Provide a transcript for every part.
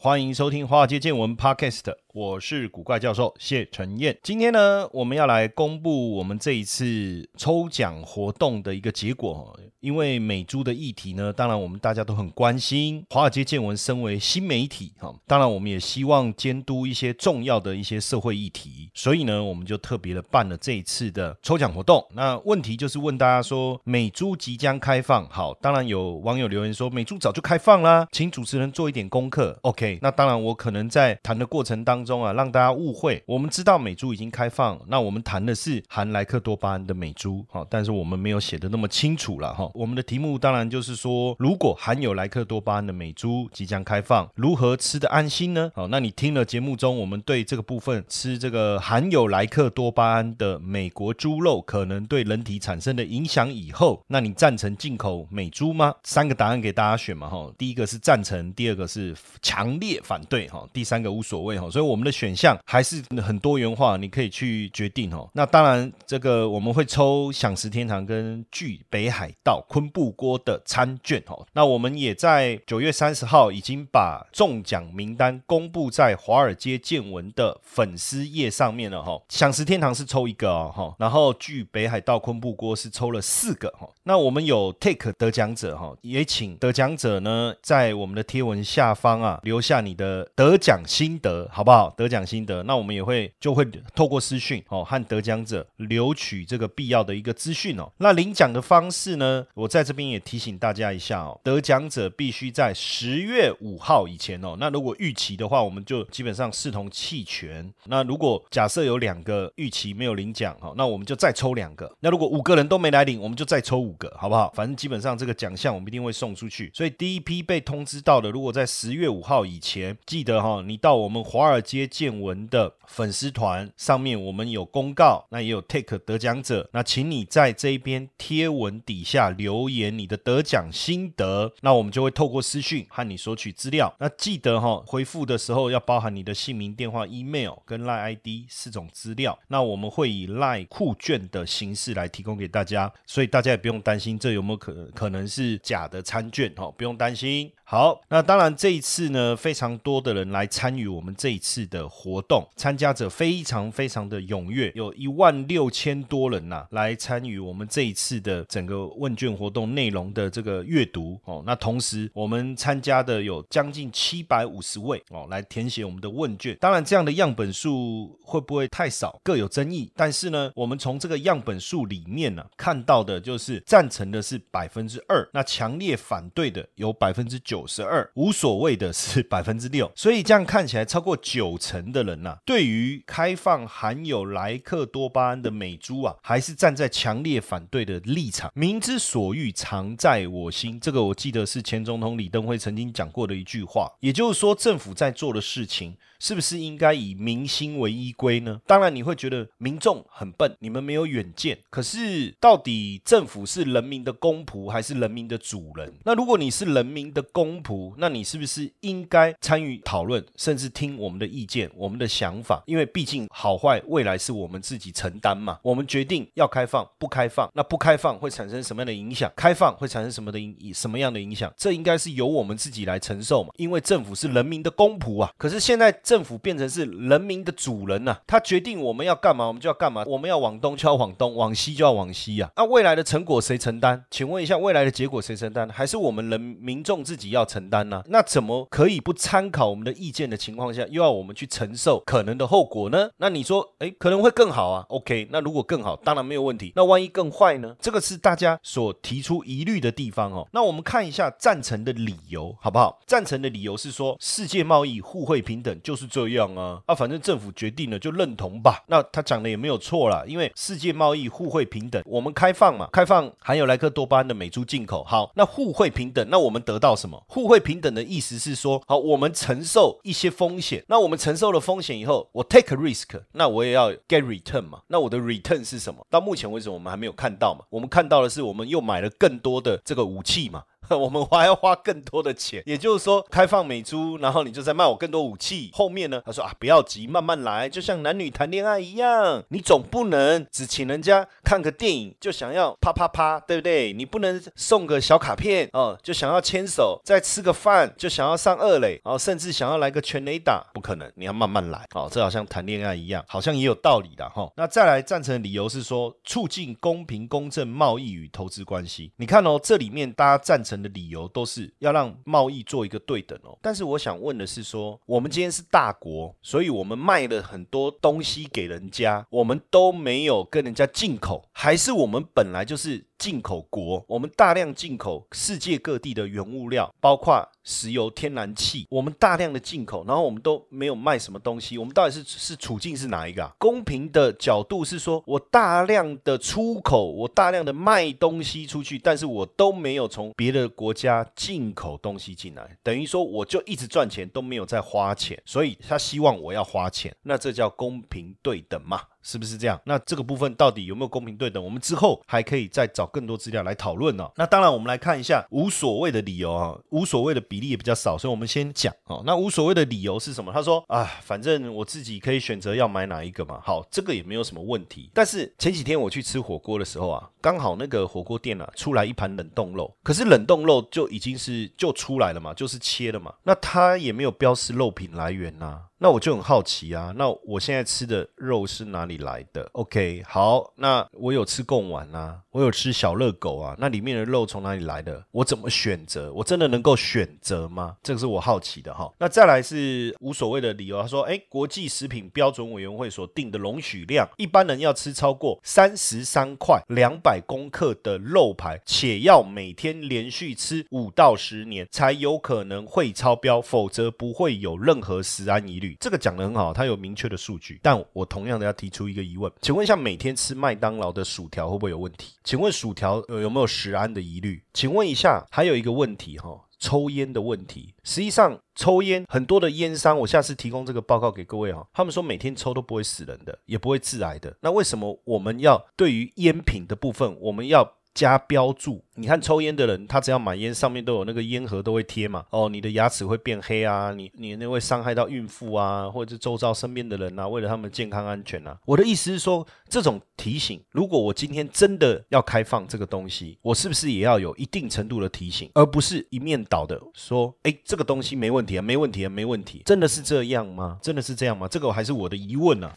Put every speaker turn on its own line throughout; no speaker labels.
欢迎收听华尔街见闻 Podcast。我是古怪教授谢承彦，今天呢，我们要来公布我们这一次抽奖活动的一个结果。因为美猪的议题呢，当然我们大家都很关心。华尔街见闻身为新媒体，哈，当然我们也希望监督一些重要的一些社会议题，所以呢，我们就特别的办了这一次的抽奖活动。那问题就是问大家说，美猪即将开放，好，当然有网友留言说，美猪早就开放啦，请主持人做一点功课。OK，那当然我可能在谈的过程当中。中啊，让大家误会。我们知道美猪已经开放，那我们谈的是含莱克多巴胺的美猪，好，但是我们没有写的那么清楚了哈。我们的题目当然就是说，如果含有莱克多巴胺的美猪即将开放，如何吃的安心呢？好，那你听了节目中我们对这个部分吃这个含有莱克多巴胺的美国猪肉可能对人体产生的影响以后，那你赞成进口美猪吗？三个答案给大家选嘛哈。第一个是赞成，第二个是强烈反对哈，第三个无所谓哈。所以我。们的选项还是很多元化，你可以去决定哦。那当然，这个我们会抽享食天堂跟聚北海道昆布锅的餐券哦。那我们也在九月三十号已经把中奖名单公布在华尔街见闻的粉丝页上面了哈。享食天堂是抽一个哦哈，然后聚北海道昆布锅是抽了四个哈。那我们有 take 得奖者哈，也请得奖者呢在我们的贴文下方啊留下你的得奖心得，好不好？得奖心得，那我们也会就会透过私讯哦，和得奖者留取这个必要的一个资讯哦。那领奖的方式呢，我在这边也提醒大家一下哦，得奖者必须在十月五号以前哦。那如果预期的话，我们就基本上视同弃权。那如果假设有两个预期没有领奖哈，那我们就再抽两个。那如果五个人都没来领，我们就再抽五个，好不好？反正基本上这个奖项我们一定会送出去。所以第一批被通知到的，如果在十月五号以前，记得哈，你到我们华尔街。见闻的粉丝团上面，我们有公告，那也有 take 得奖者，那请你在这一边贴文底下留言你的得奖心得，那我们就会透过私讯和你索取资料。那记得哈，回复的时候要包含你的姓名、电话、email 跟 line ID 四种资料。那我们会以 line 酷券的形式来提供给大家，所以大家也不用担心这有没有可可能是假的餐券哈，不用担心。好，那当然这一次呢，非常多的人来参与我们这一次的活动，参加者非常非常的踊跃，有一万六千多人呐来参与我们这一次的整个问卷活动内容的这个阅读哦。那同时我们参加的有将近七百五十位哦来填写我们的问卷。当然这样的样本数会不会太少，各有争议。但是呢，我们从这个样本数里面呢看到的就是赞成的是百分之二，那强烈反对的有百分之九。九十二无所谓的是 百分之六，所以这样看起来超过九成的人呐，对于开放含有莱克多巴胺的美猪啊，还是站在强烈反对的立场。明之所欲，常在我心。这个我记得是前总统李登辉曾经讲过的一句话。也就是说，政府在做的事情。是不是应该以民心为依归呢？当然，你会觉得民众很笨，你们没有远见。可是，到底政府是人民的公仆还是人民的主人？那如果你是人民的公仆，那你是不是应该参与讨论，甚至听我们的意见、我们的想法？因为毕竟好坏未来是我们自己承担嘛。我们决定要开放不开放，那不开放会产生什么样的影响？开放会产生什么的影什么样的影响？这应该是由我们自己来承受嘛。因为政府是人民的公仆啊。可是现在。政府变成是人民的主人呐，他决定我们要干嘛，我们就要干嘛，我们要往东就要往东，往西就要往西啊。那未来的成果谁承担？请问一下，未来的结果谁承担？还是我们人民众自己要承担呢？那怎么可以不参考我们的意见的情况下，又要我们去承受可能的后果呢？那你说，哎，可能会更好啊？OK，那如果更好，当然没有问题。那万一更坏呢？这个是大家所提出疑虑的地方哦。那我们看一下赞成的理由好不好？赞成的理由是说，世界贸易互惠平等就是这样啊啊，反正政府决定了就认同吧。那他讲的也没有错啦，因为世界贸易互惠平等，我们开放嘛，开放含有莱克多巴胺的美猪进口。好，那互惠平等，那我们得到什么？互惠平等的意思是说，好，我们承受一些风险。那我们承受了风险以后，我 take risk，那我也要 get return 嘛。那我的 return 是什么？到目前为止，我们还没有看到嘛。我们看到的是，我们又买了更多的这个武器嘛。我们还要花更多的钱，也就是说，开放美猪，然后你就在卖我更多武器。后面呢，他说啊，不要急，慢慢来，就像男女谈恋爱一样，你总不能只请人家看个电影就想要啪啪啪，对不对？你不能送个小卡片哦，就想要牵手，再吃个饭就想要上二垒，然后甚至想要来个全垒打，不可能，你要慢慢来。哦，这好像谈恋爱一样，好像也有道理的哈。那再来赞成的理由是说，促进公平公正贸易与投资关系。你看哦，这里面大家赞成成。的理由都是要让贸易做一个对等哦，但是我想问的是说，我们今天是大国，所以我们卖了很多东西给人家，我们都没有跟人家进口，还是我们本来就是？进口国，我们大量进口世界各地的原物料，包括石油、天然气，我们大量的进口，然后我们都没有卖什么东西，我们到底是是处境是哪一个？啊？公平的角度是说，我大量的出口，我大量的卖东西出去，但是我都没有从别的国家进口东西进来，等于说我就一直赚钱，都没有在花钱，所以他希望我要花钱，那这叫公平对等嘛？是不是这样？那这个部分到底有没有公平对等？我们之后还可以再找更多资料来讨论呢。那当然，我们来看一下无所谓的理由啊，无所谓的比例也比较少，所以我们先讲哦。那无所谓的理由是什么？他说啊，反正我自己可以选择要买哪一个嘛。好，这个也没有什么问题。但是前几天我去吃火锅的时候啊，刚好那个火锅店啊出来一盘冷冻肉，可是冷冻肉就已经是就出来了嘛，就是切了嘛，那它也没有标示肉品来源呐。那我就很好奇啊，那我现在吃的肉是哪里来的？OK，好，那我有吃贡丸啊，我有吃小热狗啊，那里面的肉从哪里来的？我怎么选择？我真的能够选择吗？这个是我好奇的哈。那再来是无所谓的理由，他说，哎，国际食品标准委员会所定的容许量，一般人要吃超过三十三块两百公克的肉排，且要每天连续吃五到十年，才有可能会超标，否则不会有任何食安疑虑。这个讲的很好，它有明确的数据，但我同样的要提出一个疑问，请问一下，每天吃麦当劳的薯条会不会有问题？请问薯条有没有食安的疑虑？请问一下，还有一个问题哈，抽烟的问题。实际上，抽烟很多的烟商，我下次提供这个报告给各位哈，他们说每天抽都不会死人的，也不会致癌的。那为什么我们要对于烟品的部分，我们要？加标注，你看抽烟的人，他只要买烟，上面都有那个烟盒都会贴嘛。哦，你的牙齿会变黑啊，你你那会伤害到孕妇啊，或者是周遭身边的人啊，为了他们健康安全啊。我的意思是说，这种提醒，如果我今天真的要开放这个东西，我是不是也要有一定程度的提醒，而不是一面倒的说，哎，这个东西没问题啊，没问题啊，没问题，真的是这样吗？真的是这样吗？这个还是我的疑问呢。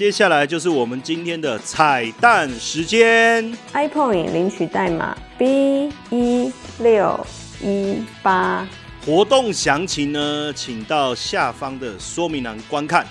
接下来就是我们今天的彩蛋时间
，iPhone 领取代码 B 一六一八。
活动详情呢，请到下方的说明栏观看。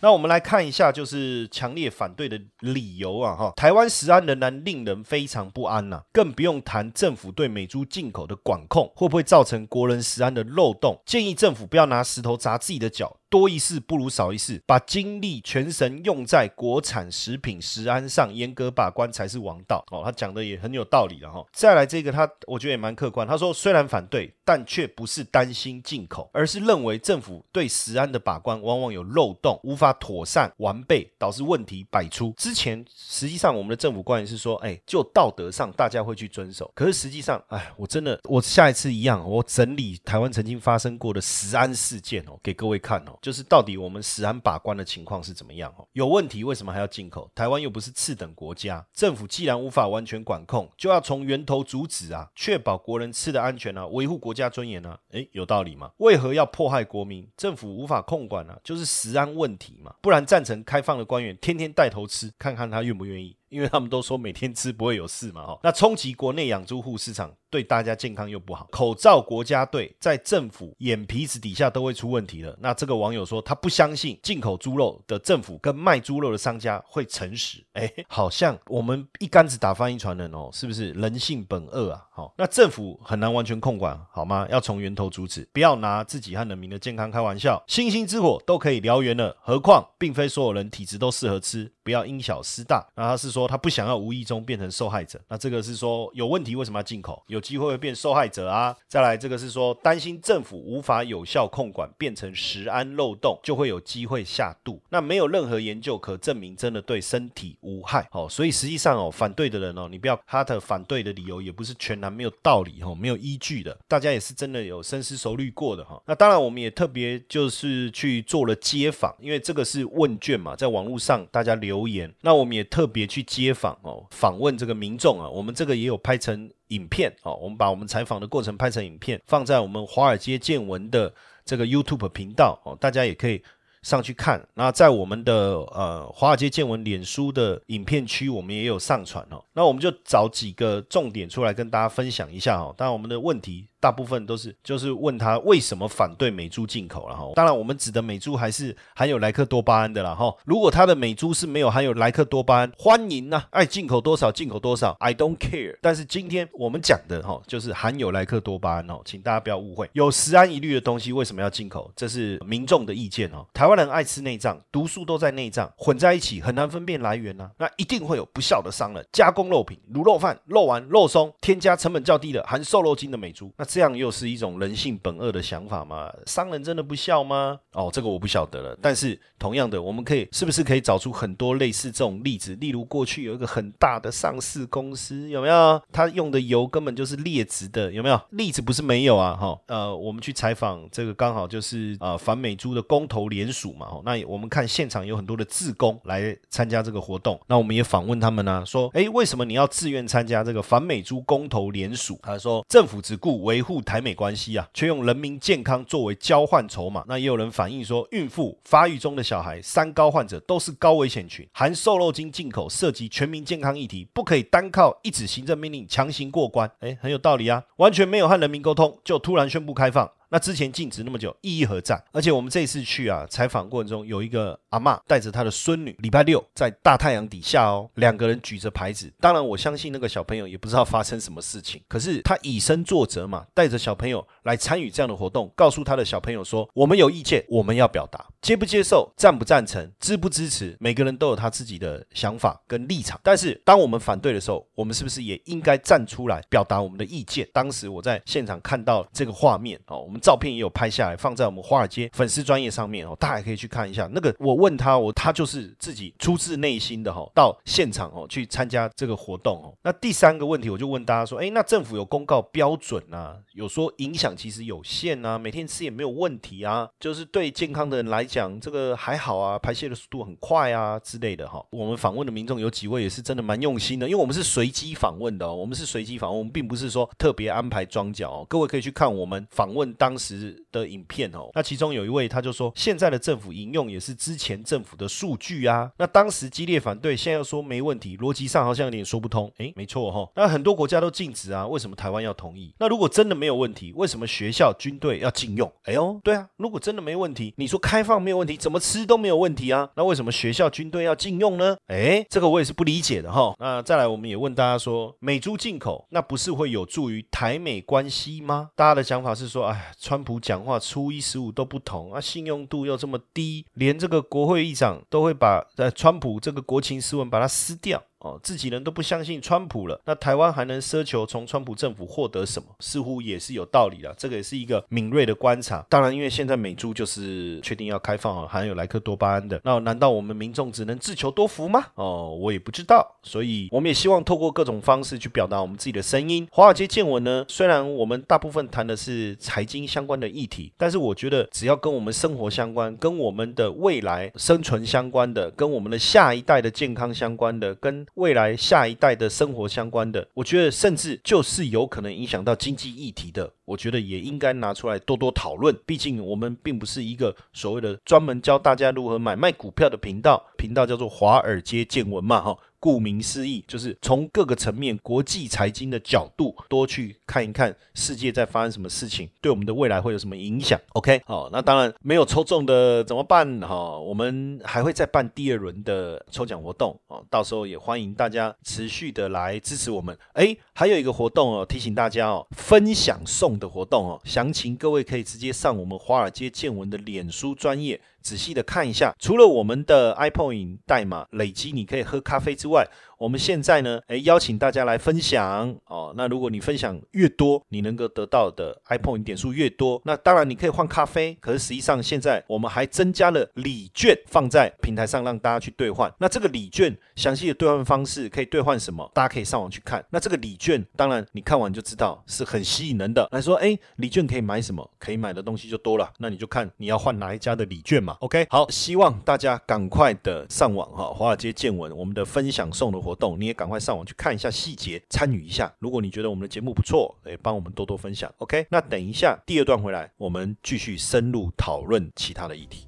那我们来看一下，就是强烈反对的理由啊，哈，台湾食安仍然令人非常不安呐，更不用谈政府对美猪进口的管控会不会造成国人食安的漏洞。建议政府不要拿石头砸自己的脚。多一事不如少一事，把精力全神用在国产食品食安上，严格把关才是王道。哦，他讲的也很有道理了哈。再来这个，他我觉得也蛮客观。他说虽然反对，但却不是担心进口，而是认为政府对食安的把关往往有漏洞，无法妥善完备，导致问题百出。之前实际上我们的政府官员是说，哎，就道德上大家会去遵守。可是实际上，哎，我真的，我下一次一样，我整理台湾曾经发生过的食安事件哦，给各位看哦，就是到底我们食安把关的情况是怎么样哦？有问题为什么还要进口？台湾又不是次等国家，政府既然无法完全管控，就要从源头阻止啊，确保国人吃的安全啊，维护国家尊严啊，哎，有道理吗？为何要迫害国民？政府无法控管啊，就是食安问题嘛，不然赞成开放的官员天天带头吃，看看他愿不愿意。因为他们都说每天吃不会有事嘛，哈，那冲击国内养猪户市场，对大家健康又不好。口罩国家队在政府眼皮子底下都会出问题了。那这个网友说他不相信进口猪肉的政府跟卖猪肉的商家会诚实，哎，好像我们一竿子打翻一船人哦，是不是人性本恶啊？好，那政府很难完全控管，好吗？要从源头阻止，不要拿自己和人民的健康开玩笑。星星之火都可以燎原了，何况并非所有人体质都适合吃，不要因小失大。那他是。说他不想要无意中变成受害者，那这个是说有问题为什么要进口？有机会会变受害者啊！再来这个是说担心政府无法有效控管，变成食安漏洞，就会有机会下肚。那没有任何研究可证明真的对身体无害哦。所以实际上哦，反对的人哦，你不要他的反对的理由也不是全然没有道理哈，没有依据的。大家也是真的有深思熟虑过的哈。那当然我们也特别就是去做了街访，因为这个是问卷嘛，在网络上大家留言，那我们也特别去。街访哦，访问这个民众啊，我们这个也有拍成影片哦，我们把我们采访的过程拍成影片，放在我们华尔街见闻的这个 YouTube 频道哦，大家也可以上去看。那在我们的呃华尔街见闻脸书的影片区，我们也有上传哦。那我们就找几个重点出来跟大家分享一下哦。当然我们的问题。大部分都是就是问他为什么反对美猪进口了哈，当然我们指的美猪还是含有莱克多巴胺的了哈。如果他的美猪是没有含有莱克多巴胺，欢迎呐，爱进口多少进口多少，I don't care。但是今天我们讲的哈，就是含有莱克多巴胺哦，请大家不要误会，有十安一律的东西为什么要进口？这是民众的意见哦。台湾人爱吃内脏，毒素都在内脏，混在一起很难分辨来源呐，那一定会有不孝的商人加工肉品，卤肉饭、肉丸、肉松，添加成本较低的含瘦肉精的美猪，那。这样又是一种人性本恶的想法吗？商人真的不孝吗？哦，这个我不晓得了。但是同样的，我们可以是不是可以找出很多类似这种例子？例如过去有一个很大的上市公司，有没有？他用的油根本就是劣质的，有没有？例子不是没有啊，哈。呃，我们去采访这个刚好就是呃反美猪的公投联署嘛，那我们看现场有很多的自工来参加这个活动，那我们也访问他们呢，说，哎，为什么你要自愿参加这个反美猪公投联署？他说，政府只顾维。维护台美关系啊，却用人民健康作为交换筹码。那也有人反映说，孕妇、发育中的小孩、三高患者都是高危险群。含瘦肉精进口涉及全民健康议题，不可以单靠一纸行政命令强行过关。哎，很有道理啊，完全没有和人民沟通，就突然宣布开放。那之前禁止那么久，意义何在？而且我们这次去啊，采访过程中有一个阿妈带着她的孙女，礼拜六在大太阳底下哦，两个人举着牌子。当然，我相信那个小朋友也不知道发生什么事情，可是他以身作则嘛，带着小朋友来参与这样的活动，告诉他的小朋友说：我们有意见，我们要表达，接不接受，赞不赞成，支不支持，每个人都有他自己的想法跟立场。但是当我们反对的时候，我们是不是也应该站出来表达我们的意见？当时我在现场看到这个画面哦，我们。照片也有拍下来，放在我们华尔街粉丝专业上面哦，大家可以去看一下。那个我问他，我他就是自己出自内心的哈，到现场哦去参加这个活动哦。那第三个问题，我就问大家说，哎，那政府有公告标准啊，有说影响其实有限啊，每天吃也没有问题啊，就是对健康的人来讲，这个还好啊，排泄的速度很快啊之类的哈。我们访问的民众有几位也是真的蛮用心的，因为我们是随机访问的，哦，我们是随机访问，我们并不是说特别安排装脚哦。各位可以去看我们访问当。时的影片哦，那其中有一位他就说，现在的政府引用也是之前政府的数据啊。那当时激烈反对，现在又说没问题，逻辑上好像有点说不通。诶，没错哈。那很多国家都禁止啊，为什么台湾要同意？那如果真的没有问题，为什么学校军队要禁用？哎呦，对啊，如果真的没问题，你说开放没有问题，怎么吃都没有问题啊？那为什么学校军队要禁用呢？哎，这个我也是不理解的哈。那再来，我们也问大家说，美猪进口那不是会有助于台美关系吗？大家的想法是说，哎。川普讲话初一十五都不同啊，信用度又这么低，连这个国会议长都会把呃川普这个国情斯文把它撕掉。哦，自己人都不相信川普了，那台湾还能奢求从川普政府获得什么？似乎也是有道理的。这个也是一个敏锐的观察。当然，因为现在美猪就是确定要开放啊含有莱克多巴胺的，那难道我们民众只能自求多福吗？哦，我也不知道。所以我们也希望透过各种方式去表达我们自己的声音。华尔街见闻呢，虽然我们大部分谈的是财经相关的议题，但是我觉得只要跟我们生活相关、跟我们的未来生存相关的、跟我们的下一代的健康相关的、跟未来下一代的生活相关的，我觉得甚至就是有可能影响到经济议题的，我觉得也应该拿出来多多讨论。毕竟我们并不是一个所谓的专门教大家如何买卖股票的频道，频道叫做华尔街见闻嘛，哈。顾名思义，就是从各个层面、国际财经的角度，多去看一看世界在发生什么事情，对我们的未来会有什么影响。OK，好，那当然没有抽中的怎么办？哈，我们还会再办第二轮的抽奖活动哦，到时候也欢迎大家持续的来支持我们。哎，还有一个活动哦，提醒大家哦，分享送的活动哦，详情各位可以直接上我们华尔街见闻的脸书专业。仔细的看一下，除了我们的 iPoint 代码累积，你可以喝咖啡之外。我们现在呢，诶，邀请大家来分享哦。那如果你分享越多，你能够得到的 iPhone 点数越多。那当然你可以换咖啡，可是实际上现在我们还增加了礼券放在平台上，让大家去兑换。那这个礼券详细的兑换方式可以兑换什么？大家可以上网去看。那这个礼券，当然你看完就知道是很吸引人的。来说，诶，礼券可以买什么？可以买的东西就多了。那你就看你要换哪一家的礼券嘛。OK，好，希望大家赶快的上网哈，华尔街见闻我们的分享送的活。活动你也赶快上网去看一下细节，参与一下。如果你觉得我们的节目不错，诶，帮我们多多分享。OK，那等一下第二段回来，我们继续深入讨论其他的议题。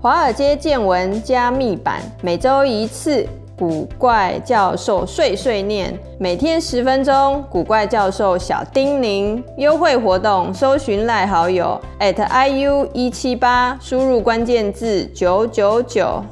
华尔街见闻加密版，每周一次，古怪教授碎碎念，每天十分钟，古怪教授小叮咛。优惠活动，搜寻赖好友 at iu 一七八，输入关键字九九九。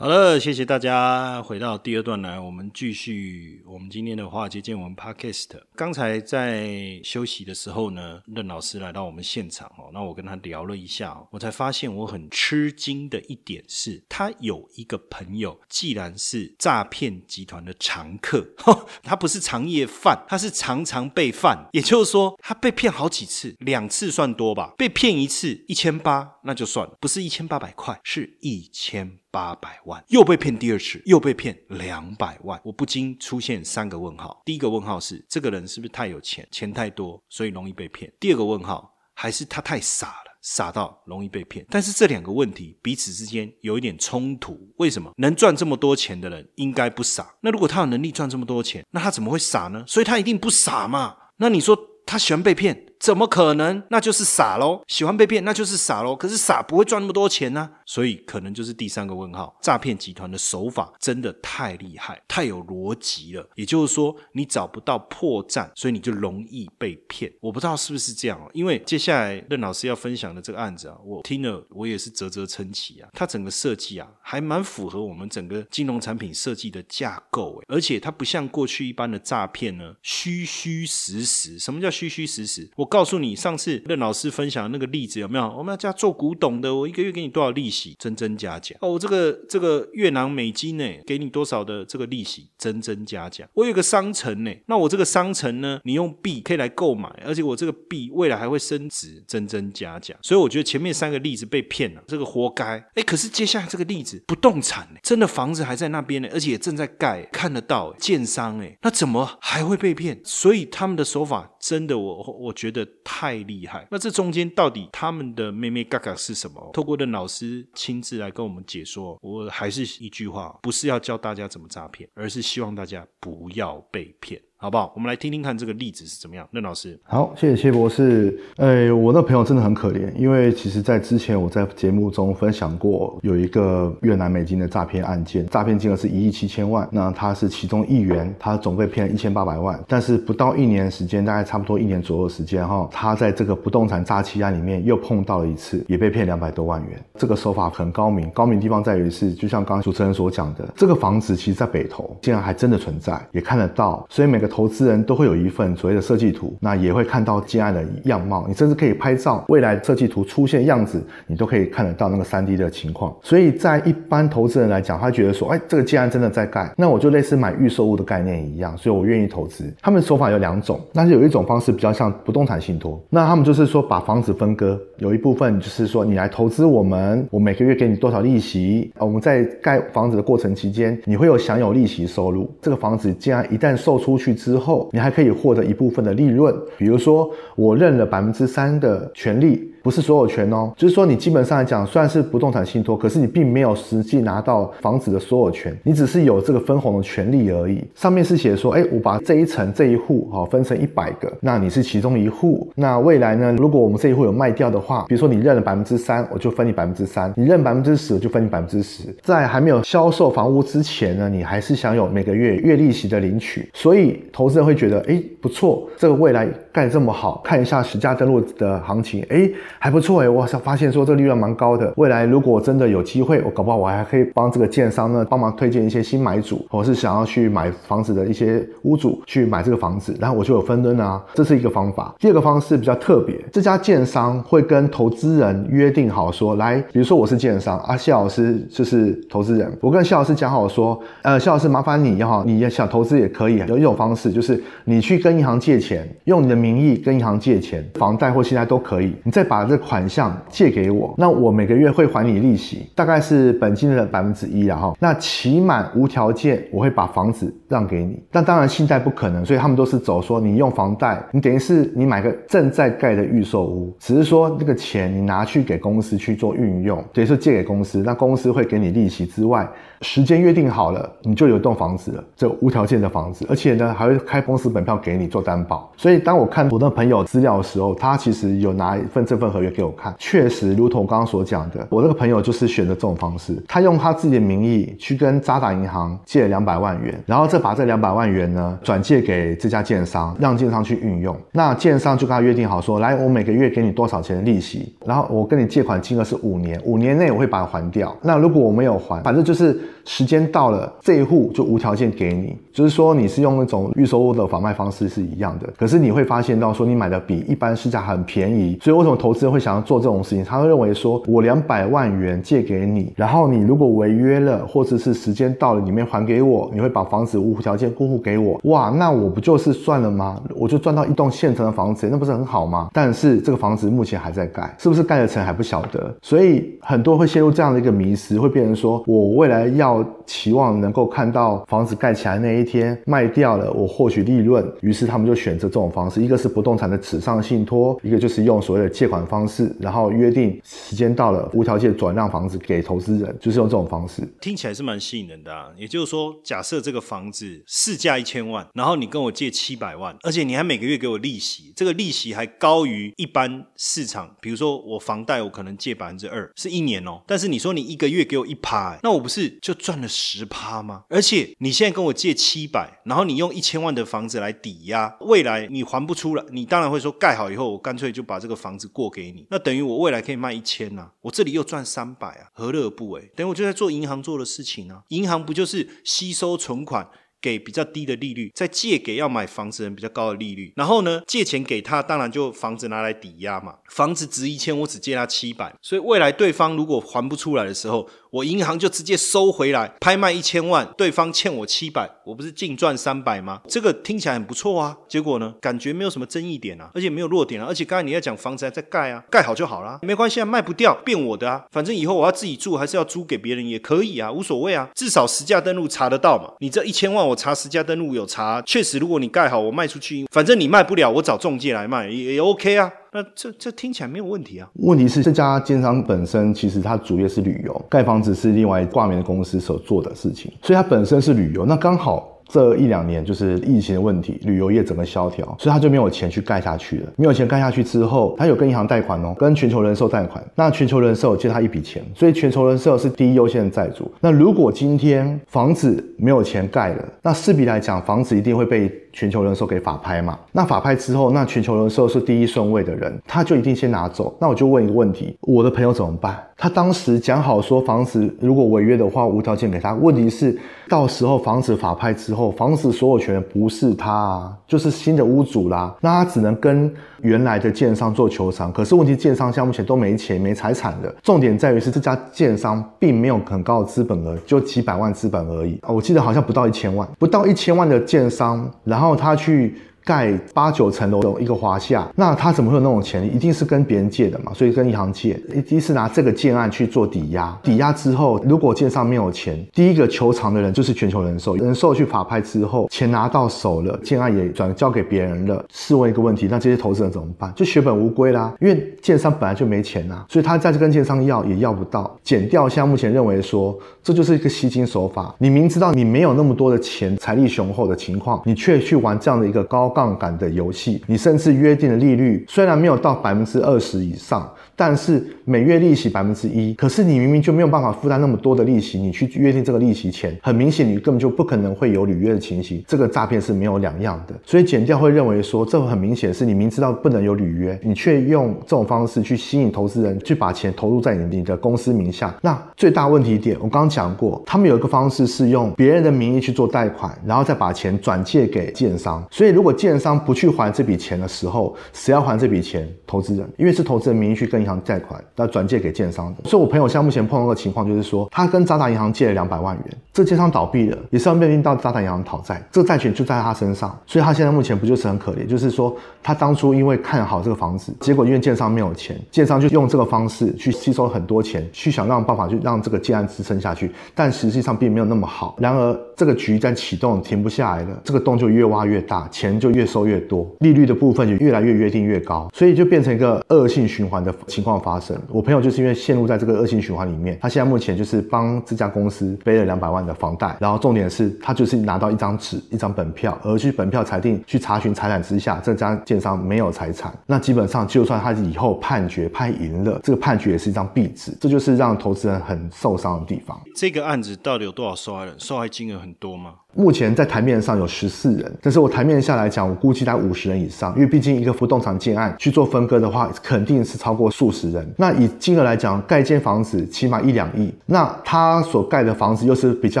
好了，谢谢大家回到第二段来，我们继续我们今天的华尔街见闻 Podcast。刚才在休息的时候呢，任老师来到我们现场哦，那我跟他聊了一下，我才发现我很吃惊的一点是，他有一个朋友，既然是诈骗集团的常客，他不是常夜犯，他是常常被犯，也就是说，他被骗好几次，两次算多吧？被骗一次一千八，那就算了，不是一千八百块，是一千。八百万又被骗第二次，又被骗两百万，我不禁出现三个问号。第一个问号是这个人是不是太有钱，钱太多，所以容易被骗？第二个问号还是他太傻了，傻到容易被骗？但是这两个问题彼此之间有一点冲突。为什么能赚这么多钱的人应该不傻？那如果他有能力赚这么多钱，那他怎么会傻呢？所以他一定不傻嘛？那你说他喜欢被骗？怎么可能？那就是傻喽！喜欢被骗，那就是傻喽。可是傻不会赚那么多钱呢，所以可能就是第三个问号。诈骗集团的手法真的太厉害，太有逻辑了。也就是说，你找不到破绽，所以你就容易被骗。我不知道是不是这样哦。因为接下来任老师要分享的这个案子啊，我听了我也是啧啧称奇啊。它整个设计啊，还蛮符合我们整个金融产品设计的架构诶，而且它不像过去一般的诈骗呢，虚虚实实。什么叫虚虚实实？我告诉你，上次任老师分享的那个例子有没有？我们要家做古董的，我一个月给你多少利息？真真假假哦。这个这个越南美金呢，给你多少的这个利息？真真假假。我有个商城呢，那我这个商城呢，你用币可以来购买，而且我这个币未来还会升值，真真假假。所以我觉得前面三个例子被骗了，这个活该。哎，可是接下来这个例子，不动产呢，真的房子还在那边呢，而且也正在盖，看得到，建商哎，那怎么还会被骗？所以他们的手法真的，我我觉得。太厉害！那这中间到底他们的妹妹嘎嘎是什么？透过任老师亲自来跟我们解说，我还是一句话，不是要教大家怎么诈骗，而是希望大家不要被骗。好不好？我们来听听看这个例子是怎么样。任老师，
好，谢谢谢博士。哎，我那朋友真的很可怜，因为其实在之前我在节目中分享过，有一个越南美金的诈骗案件，诈骗金额是一亿七千万，那他是其中一员，他总被骗了一千八百万。但是不到一年时间，大概差不多一年左右时间哈，他在这个不动产诈欺案里面又碰到了一次，也被骗两百多万元。这个手法很高明，高明地方在于是，就像刚刚主持人所讲的，这个房子其实在北投，竟然还真的存在，也看得到，所以每个。投资人都会有一份所谓的设计图，那也会看到建案的样貌，你甚至可以拍照，未来设计图出现样子，你都可以看得到那个三 D 的情况。所以在一般投资人来讲，他觉得说，哎，这个建案真的在盖，那我就类似买预售物的概念一样，所以我愿意投资。他们手法有两种，但是有一种方式比较像不动产信托，那他们就是说把房子分割，有一部分就是说你来投资我们，我每个月给你多少利息，我们在盖房子的过程期间，你会有享有利息收入。这个房子既然一旦售出去之后，你还可以获得一部分的利润，比如说我认了百分之三的权利。不是所有权哦，就是说你基本上来讲，虽然是不动产信托，可是你并没有实际拿到房子的所有权，你只是有这个分红的权利而已。上面是写说，哎，我把这一层这一户哈分成一百个，那你是其中一户。那未来呢，如果我们这一户有卖掉的话，比如说你认了百分之三，我就分你百分之三；你认百分之十，我就分你百分之十。在还没有销售房屋之前呢，你还是享有每个月月利息的领取。所以投资人会觉得，哎，不错，这个未来盖这么好，看一下实价登录的行情，哎。还不错哎，我发现说这个利润蛮高的。未来如果真的有机会，我搞不好我还可以帮这个建商呢，帮忙推荐一些新买主，或是想要去买房子的一些屋主去买这个房子，然后我就有分润啊，这是一个方法。第二个方式比较特别，这家建商会跟投资人约定好说，来，比如说我是建商，啊，谢老师就是投资人，我跟谢老师讲好说，呃，谢老师麻烦你哈，你想投资也可以，有一种方式就是你去跟银行借钱，用你的名义跟银行借钱，房贷或现贷都可以，你再把。这款项借给我，那我每个月会还你利息，大概是本金的百分之一啊哈。那期满无条件，我会把房子让给你。但当然信贷不可能，所以他们都是走说你用房贷，你等于是你买个正在盖的预售屋，只是说那个钱你拿去给公司去做运用，等于是借给公司，那公司会给你利息之外，时间约定好了，你就有一栋房子了，这无条件的房子，而且呢还会开公司本票给你做担保。所以当我看我的朋友资料的时候，他其实有拿一份这份。约给我看，确实如同刚刚所讲的，我那个朋友就是选择这种方式，他用他自己的名义去跟渣打银行借了两百万元，然后再把这两百万元呢转借给这家建商，让建商去运用。那建商就跟他约定好说，来，我每个月给你多少钱的利息，然后我跟你借款金额是五年，五年内我会把它还掉。那如果我没有还，反正就是时间到了，这一户就无条件给你，就是说你是用那种预售屋的房卖方式是一样的。可是你会发现到说你买的比一般市价很便宜，所以为什么投资人？会想要做这种事情，他会认为说，我两百万元借给你，然后你如果违约了，或者是时间到了，你没还给我，你会把房子无条件过户给我，哇，那我不就是赚了吗？我就赚到一栋现成的房子，那不是很好吗？但是这个房子目前还在盖，是不是盖得成还不晓得，所以很多会陷入这样的一个迷失，会变成说我未来要期望能够看到房子盖起来那一天卖掉了，我获取利润，于是他们就选择这种方式，一个是不动产的纸上信托，一个就是用所谓的借款。方式，然后约定时间到了，无条件转让房子给投资人，就是用这种方式。
听起来是蛮吸引人的啊。也就是说，假设这个房子市价一千万，然后你跟我借七百万，而且你还每个月给我利息，这个利息还高于一般市场。比如说我房贷我可能借百分之二，是一年哦。但是你说你一个月给我一趴，那我不是就赚了十趴吗？而且你现在跟我借七百，然后你用一千万的房子来抵押，未来你还不出来，你当然会说盖好以后，我干脆就把这个房子过给。你，那等于我未来可以卖一千呐，我这里又赚三百啊，何乐而不为？等于我就在做银行做的事情啊，银行不就是吸收存款？给比较低的利率，再借给要买房子人比较高的利率，然后呢，借钱给他，当然就房子拿来抵押嘛。房子值一千，我只借他七百，所以未来对方如果还不出来的时候，我银行就直接收回来，拍卖一千万，对方欠我七百，我不是净赚三百吗？这个听起来很不错啊。结果呢，感觉没有什么争议点啊，而且没有弱点啊，而且刚才你要讲房子还在盖啊，盖好就好了，没关系啊，卖不掉变我的啊，反正以后我要自己住还是要租给别人也可以啊，无所谓啊，至少实价登录查得到嘛。你这一千万。我查实价登录有查，确实，如果你盖好，我卖出去，反正你卖不了，我找中介来卖也也 OK 啊。那这这听起来没有问题啊。
问题是这家奸商本身其实他主业是旅游，盖房子是另外挂名的公司所做的事情，所以它本身是旅游，那刚好。这一两年就是疫情的问题，旅游业整个萧条，所以他就没有钱去盖下去了。没有钱盖下去之后，他有跟银行贷款哦，跟全球人寿贷款。那全球人寿借他一笔钱，所以全球人寿是第一优先的债主。那如果今天房子没有钱盖了，那势必来讲，房子一定会被全球人寿给法拍嘛。那法拍之后，那全球人寿是第一顺位的人，他就一定先拿走。那我就问一个问题，我的朋友怎么办？他当时讲好说，房子如果违约的话，无条件给他。问题是，到时候房子法拍之后。后，房子所有权不是他啊，就是新的屋主啦。那他只能跟原来的建商做求偿。可是问题，建商现在目前都没钱、没财产的。重点在于是这家建商并没有很高的资本额，就几百万资本而已。我记得好像不到一千万，不到一千万的建商，然后他去。盖八九层楼的一个华夏，那他怎么会有那种钱？一定是跟别人借的嘛，所以跟银行借，一定是拿这个建案去做抵押。抵押之后，如果建商没有钱，第一个求偿的人就是全球人寿。人寿去法拍之后，钱拿到手了，建案也转交给别人了。试问一个问题，那这些投资人怎么办？就血本无归啦，因为建商本来就没钱呐，所以他再去跟建商要也要不到。减掉，像目前认为说，这就是一个吸金手法。你明知道你没有那么多的钱，财力雄厚的情况，你却去玩这样的一个高。杠杆的游戏，你甚至约定的利率虽然没有到百分之二十以上。但是每月利息百分之一，可是你明明就没有办法负担那么多的利息，你去约定这个利息钱，很明显你根本就不可能会有履约的情形，这个诈骗是没有两样的。所以减掉会认为说，这很明显是你明知道不能有履约，你却用这种方式去吸引投资人去把钱投入在你你的公司名下。那最大问题点，我刚刚讲过，他们有一个方式是用别人的名义去做贷款，然后再把钱转借给建商。所以如果建商不去还这笔钱的时候，谁要还这笔钱？投资人，因为是投资人名义去跟银行。贷款要转借给建商的，所以我朋友现在目前碰到的情况，就是说他跟渣打银行借了两百万元，这建商倒闭了，也是要面临到渣打银行讨债，这个债权就在他身上，所以他现在目前不就是很可怜？就是说他当初因为看好这个房子，结果因为建商没有钱，建商就用这个方式去吸收很多钱，去想让办法去让这个建案支撑下去，但实际上并没有那么好。然而这个局在启动，停不下来了，这个洞就越挖越大，钱就越收越多，利率的部分就越来越约定越高，所以就变成一个恶性循环的。情况发生，我朋友就是因为陷入在这个恶性循环里面，他现在目前就是帮这家公司背了两百万的房贷，然后重点是他就是拿到一张纸、一张本票，而去本票裁定去查询财产之下，这家建商没有财产，那基本上就算他以后判决判赢了，这个判决也是一张壁纸，这就是让投资人很受伤的地方。
这个案子到底有多少受害人？受害金额很多吗？
目前在台面上有十四人，但是我台面下来讲，我估计在五十人以上，因为毕竟一个不动产建案去做分割的话，肯定是超过数十人。那以金额来讲，盖一间房子起码一两亿，那他所盖的房子又是比较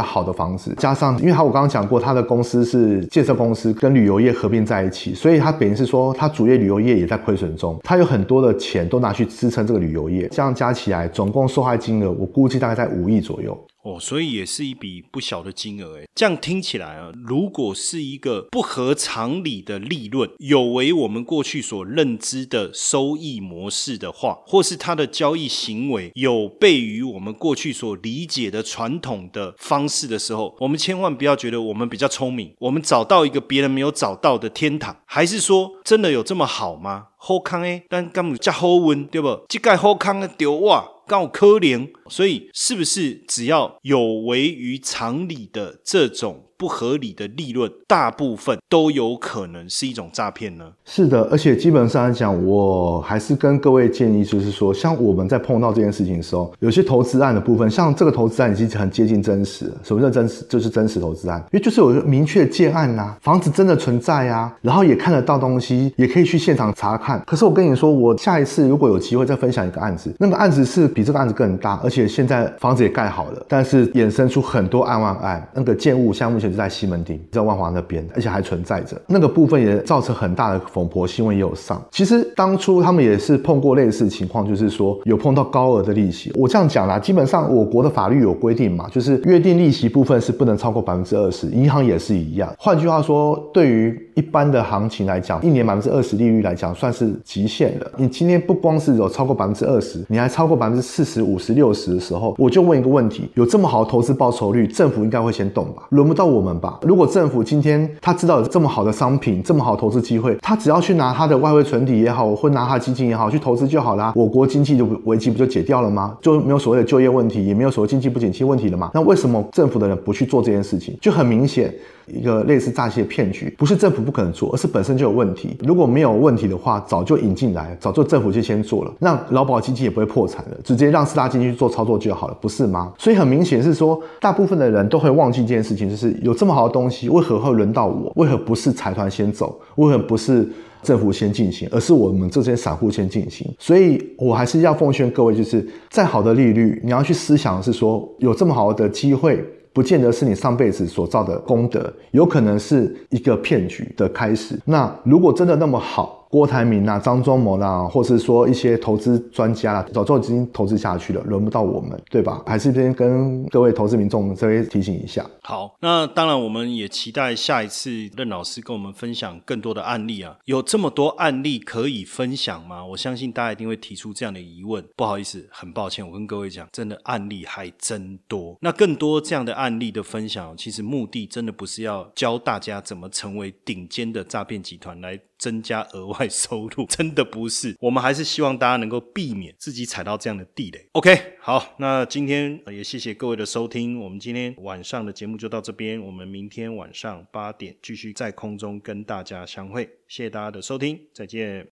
好的房子，加上因为他我刚刚讲过，他的公司是建设公司跟旅游业合并在一起，所以他等于是说他主业旅游业也在亏损中，他有很多的钱都拿去支撑这个旅游业，这样加起来总共受害金额，我估计大概在五亿左右。
哦，所以也是一笔不小的金额诶。这样听起来啊，如果是一个不合常理的利润，有违我们过去所认知的收益模式的话，或是他的交易行为有悖于我们过去所理解的传统的方式的时候，我们千万不要觉得我们比较聪明，我们找到一个别人没有找到的天堂，还是说真的有这么好吗？好康诶，但根本加好运，对不？这盖好康的丢哇！告科林，所以是不是只要有违于常理的这种？不合理的利润，大部分都有可能是一种诈骗呢。
是的，而且基本上来讲，我还是跟各位建议，就是说，像我们在碰到这件事情的时候，有些投资案的部分，像这个投资案已经很接近真实。什么叫真实？就是真实投资案，因为就是有一个明确建案呐，房子真的存在啊，然后也看得到东西，也可以去现场查看。可是我跟你说，我下一次如果有机会再分享一个案子，那个案子是比这个案子更大，而且现在房子也盖好了，但是衍生出很多案外案，那个建物像目前。是在西门町，在万华那边，而且还存在着那个部分，也造成很大的风波，新闻也有上。其实当初他们也是碰过类似情况，就是说有碰到高额的利息。我这样讲啦，基本上我国的法律有规定嘛，就是约定利息部分是不能超过百分之二十，银行也是一样。换句话说，对于一般的行情来讲，一年百分之二十利率来讲，算是极限了。你今天不光是有超过百分之二十，你还超过百分之四十五十六十的时候，我就问一个问题：有这么好的投资报酬率，政府应该会先动吧？轮不到我。们吧，如果政府今天他知道有这么好的商品，这么好投资机会，他只要去拿他的外汇存底也好，或拿他的基金也好去投资就好啦。我国经济的危机不就解掉了吗？就没有所谓的就业问题，也没有所谓经济不景气问题了嘛？那为什么政府的人不去做这件事情？就很明显。一个类似诈欺的骗局，不是政府不可能做，而是本身就有问题。如果没有问题的话，早就引进来，早就政府就先做了，让劳保基金也不会破产了，直接让四大基金去做操作就好了，不是吗？所以很明显是说，大部分的人都会忘记一件事情，就是有这么好的东西，为何会轮到我？为何不是财团先走？为何不是政府先进行，而是我们这些散户先进行？所以我还是要奉劝各位，就是再好的利率，你要去思想是说，有这么好的机会。不见得是你上辈子所造的功德，有可能是一个骗局的开始。那如果真的那么好，郭台铭啊、张忠谋啦，或是说一些投资专家啦，早就已经投资下去了，轮不到我们，对吧？还是先跟各位投资民众稍微提醒一下。
好，那当然我们也期待下一次任老师跟我们分享更多的案例啊。有这么多案例可以分享吗？我相信大家一定会提出这样的疑问。不好意思，很抱歉，我跟各位讲，真的案例还真多。那更多这样的案例的分享，其实目的真的不是要教大家怎么成为顶尖的诈骗集团来。增加额外收入，真的不是。我们还是希望大家能够避免自己踩到这样的地雷。OK，好，那今天也谢谢各位的收听。我们今天晚上的节目就到这边，我们明天晚上八点继续在空中跟大家相会。谢谢大家的收听，再见。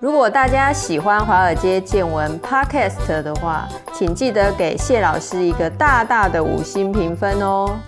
如果大家喜欢华尔街见闻 Podcast 的话，请记得给谢老师一个大大的五星评分哦。